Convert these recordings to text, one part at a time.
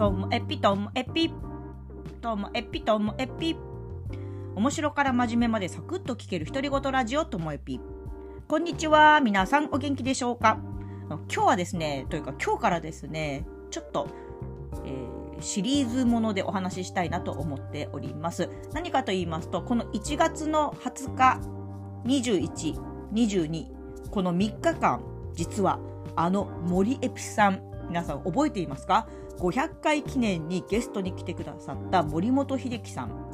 ともエピともエピともエピともエピ。面白から真面目までサクッと聞ける独り言ラジオともエピ。こんにちは皆さんお元気でしょうか？今日はですねというか今日からですねちょっと、えー、シリーズものでお話ししたいなと思っております。何かと言いますとこの1月の20日2122この3日間実はあの森エピさん皆さん覚えていますか？500回記念にゲストに来てくださった森本秀樹さん。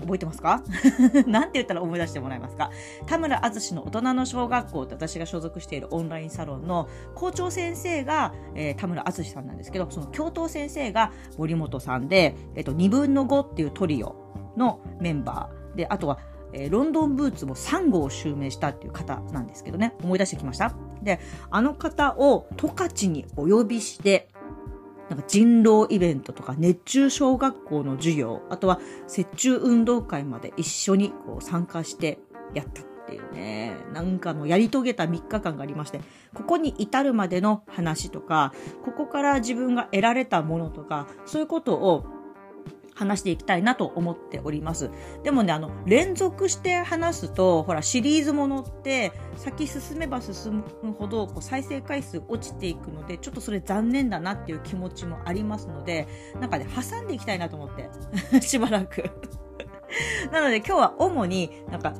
覚えてますか？なんて言ったら思い出してもらえますか？田村淳の大人の小学校って私が所属しているオンラインサロンの校長先生が、えー、田村淳さんなんですけど、その教頭先生が森本さんで、えっ、と、2分の5っていうトリオのメンバーで、あとは、えー、ロンドンブーツも3号を襲名したっていう方なんですけどね、思い出してきました？で、あの方を十勝にお呼びして、なんか人狼イベントとか熱中小学校の授業、あとは雪中運動会まで一緒にこう参加してやったっていうね、なんかもうやり遂げた3日間がありまして、ここに至るまでの話とか、ここから自分が得られたものとか、そういうことを話していきたいなと思っております。でもね、あの、連続して話すと、ほら、シリーズものって、先進めば進むほど、こう、再生回数落ちていくので、ちょっとそれ残念だなっていう気持ちもありますので、なんかね、挟んでいきたいなと思って、しばらく なので今日は主になんか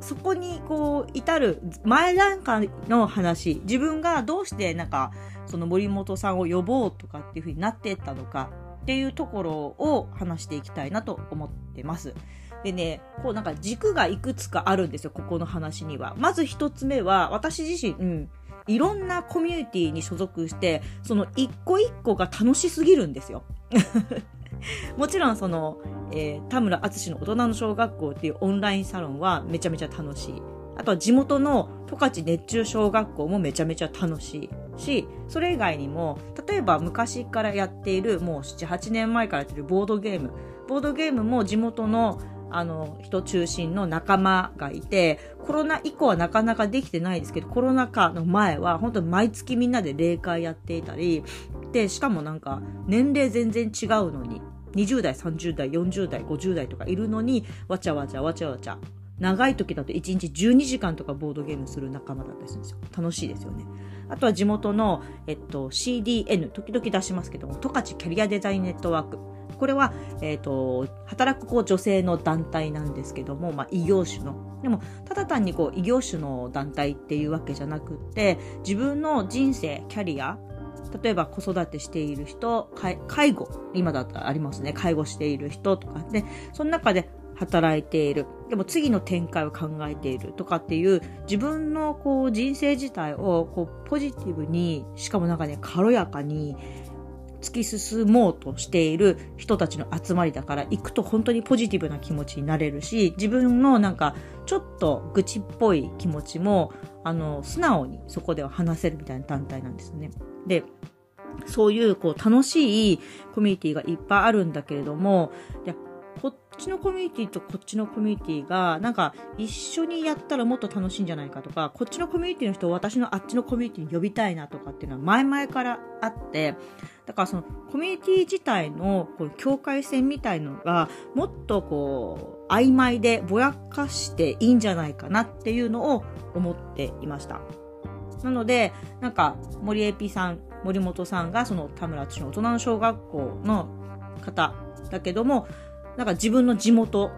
そこにこう至る前段階の話自分がどうしてなんかその森本さんを呼ぼうとかっていう風になっていったのかっていうところを話していきたいなと思ってます。でね、こうなんか軸がいくつかあるんですよ、ここの話には。まず一つ目は、私自身、うん、いろんなコミュニティに所属して、その一個一個が楽しすぎるんですよ。もちろんその、えー、田村淳の大人の小学校っていうオンラインサロンはめちゃめちゃ楽しい。あとは地元の十勝熱中小学校もめちゃめちゃ楽しいし、それ以外にも、例えば昔からやっている、もう7、8年前からやってるボードゲーム。ボードゲームも地元のあの、人中心の仲間がいて、コロナ以降はなかなかできてないですけど、コロナ禍の前は本当に毎月みんなで霊界やっていたり、で、しかもなんか年齢全然違うのに、20代、30代、40代、50代とかいるのに、わちゃわちゃわちゃわちゃ長い時だと1日12時間とかボードゲームする仲間だったりするんですよ。楽しいですよね。あとは地元の、えっと、CDN、時々出しますけども、十勝キャリアデザインネットワーク。これは、えっ、と、働くこう女性の団体なんですけども、まあ、異業種の。でも、ただ単にこう、異業種の団体っていうわけじゃなくって、自分の人生、キャリア、例えば子育てしている人、介護、今だったらありますね、介護している人とかで、その中で働いている。でも次の展開を考えているとかっていう自分のこう人生自体をこうポジティブに、しかもなんかね、軽やかに突き進もうとしている人たちの集まりだから行くと本当にポジティブな気持ちになれるし、自分のなんかちょっと愚痴っぽい気持ちもあの素直にそこでは話せるみたいな団体なんですね。で、そういうこう楽しいコミュニティがいっぱいあるんだけれども、っちのコミュニティとこっちのコミュニティが、なんか一緒にやったらもっと楽しいんじゃないかとか、こっちのコミュニティの人を私のあっちのコミュニティに呼びたいなとかっていうのは前々からあって、だからそのコミュニティ自体のこう境界線みたいのがもっとこう曖昧でぼやかしていいんじゃないかなっていうのを思っていました。なので、なんか森エピさん、森本さんがその田村淳の大人の小学校の方だけども、なんか自分の地元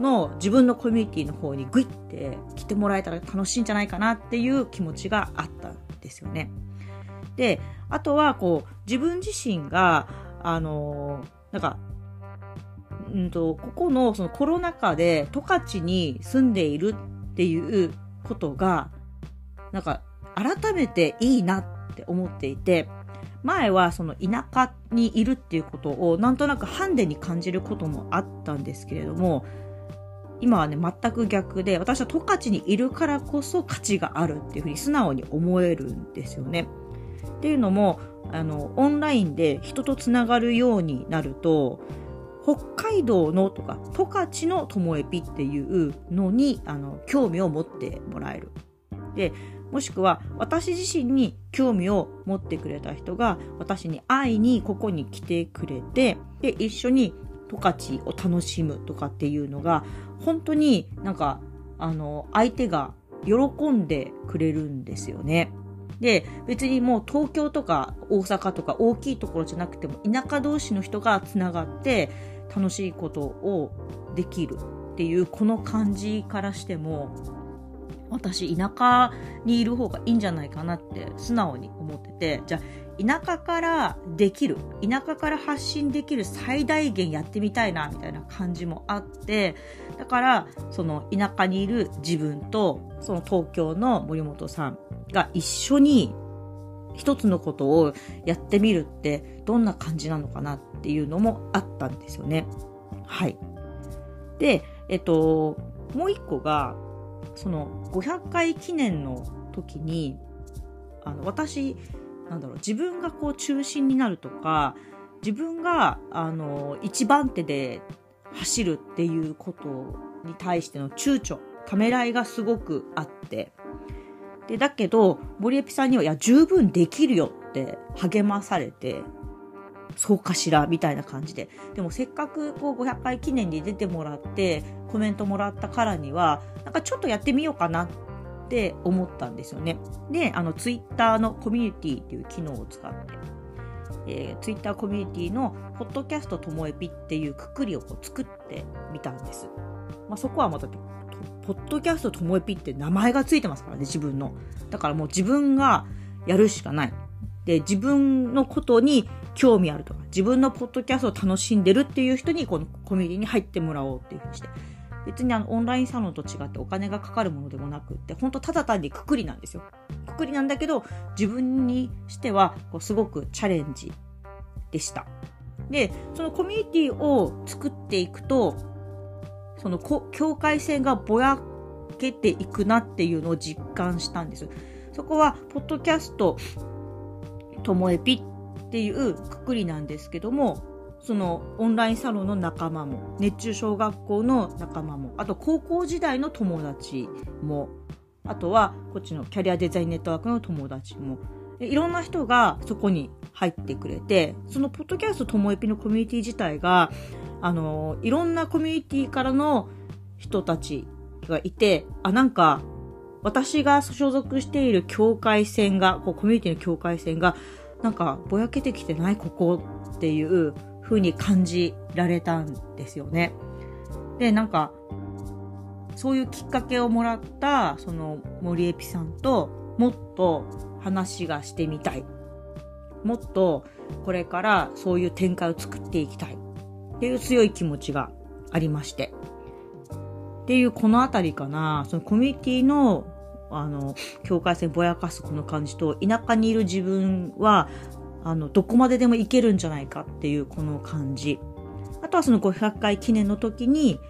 の自分のコミュニティの方にグイって来てもらえたら楽しいんじゃないかなっていう気持ちがあったんですよね。で、あとはこう自分自身が、あのなんか、うんと、ここのそのコロナ禍で十勝に住んでいるっていうことが、なんか改めていいなって思っていて、前はその田舎にいるっていうことをなんとなくハンデに感じることもあったんですけれども今はね全く逆で私は十勝にいるからこそ価値があるっていうふうに素直に思えるんですよね。っていうのもあのオンラインで人とつながるようになると北海道のとか十勝のともえぴっていうのにあの興味を持ってもらえる。でもしくは私自身に興味を持ってくれた人が私に会いにここに来てくれて、で、一緒に十勝を楽しむとかっていうのが、本当になんか、あの、相手が喜んでくれるんですよね。で、別にもう東京とか大阪とか大きいところじゃなくても田舎同士の人がつながって楽しいことをできるっていうこの感じからしても私田舎にいる方がいいんじゃないかなって素直に思っててじゃあ田舎からできる田舎から発信できる最大限やってみたいなみたいな感じもあってだからその田舎にいる自分とその東京の森本さんが一緒に一つのことをやってみるってどんな感じなのかなっていうのもあったんですよね。はい。で、えっと、もう一個が、その500回記念の時に、あの、私、なんだろう、自分がこう中心になるとか、自分が、あの、一番手で走るっていうことに対しての躊躇、ためらいがすごくあって、で、だけど、森エピさんには、いや、十分できるよって励まされて、そうかしらみたいな感じで。でもせっかくこう500回記念に出てもらって、コメントもらったからには、なんかちょっとやってみようかなって思ったんですよね。で、あの、ツイッターのコミュニティっていう機能を使って、えー、ツイッターコミュニティのポッドキャストともえぴっていうくくりをこう作ってみたんです。まあ、そこはまたポッドキャストともえぴって名前がついてますからね、自分の。だからもう自分がやるしかない。で、自分のことに興味あるとか、自分のポッドキャストを楽しんでるっていう人にこのコミュニティに入ってもらおうっていうふうにして。別にあのオンラインサロンと違ってお金がかかるものでもなくって、ほんとただ単にくくりなんですよ。くくりなんだけど、自分にしてはこうすごくチャレンジでした。で、そのコミュニティを作っていくと、その境界線がぼやけていくなっていうのを実感したんです。そこは、ポッドキャスト、ともえぴっていうくくりなんですけども、そのオンラインサロンの仲間も、熱中小学校の仲間も、あと高校時代の友達も、あとはこっちのキャリアデザインネットワークの友達も、いろんな人がそこに入ってくれて、そのポッドキャストともえぴのコミュニティ自体が、あの、いろんなコミュニティからの人たちがいて、あ、なんか、私が所属している境界線が、こうコミュニティの境界線が、なんかぼやけてきてないここっていう風に感じられたんですよね。で、なんか、そういうきっかけをもらった、その森エピさんともっと話がしてみたい。もっとこれからそういう展開を作っていきたい。っていう強い気持ちがありまして。っていうこのあたりかな、そのコミュニティの、あの、境界線ぼやかすこの感じと、田舎にいる自分は、あの、どこまででもいけるんじゃないかっていうこの感じ。あとはその500回記念の時に、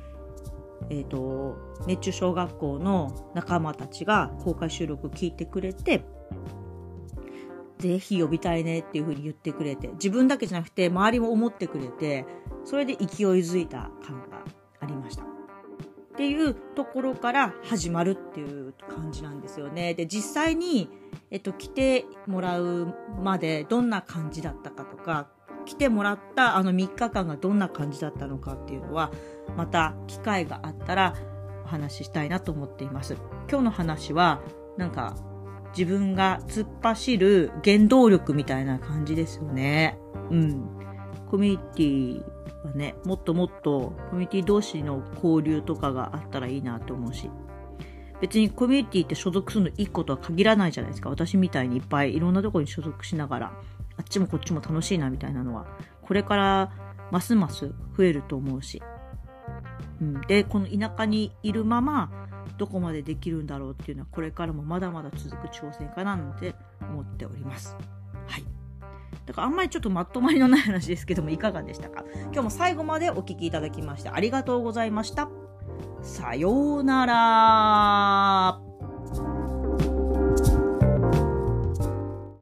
えっ、ー、と、熱中小学校の仲間たちが公開収録聞いてくれて、ぜひ呼びたいねっていう風に言ってくれて、自分だけじゃなくて周りも思ってくれて、それで勢いづいた感がありました。っていうところから始まるっていう感じなんですよね。で、実際に、えっと、来てもらうまでどんな感じだったかとか、来てもらったあの3日間がどんな感じだったのかっていうのは、また機会があったらお話ししたいなと思っています。今日の話は、なんか、自分が突っ走る原動力みたいな感じですよね。うん。コミュニティはね、もっともっとコミュニティ同士の交流とかがあったらいいなと思うし、別にコミュニティって所属するの1個とは限らないじゃないですか。私みたいにいっぱいいろんなとこに所属しながら、あっちもこっちも楽しいなみたいなのは、これからますます増えると思うし。うん、で、この田舎にいるまま、どこまでできるんだろうっていうのは、これからもまだまだ続く挑戦かななんて思っております。はい。だからあんまりちょっとまとまりのない話ですけども、いかがでしたか？今日も最後までお聞きいただきましてありがとうございました。さようなら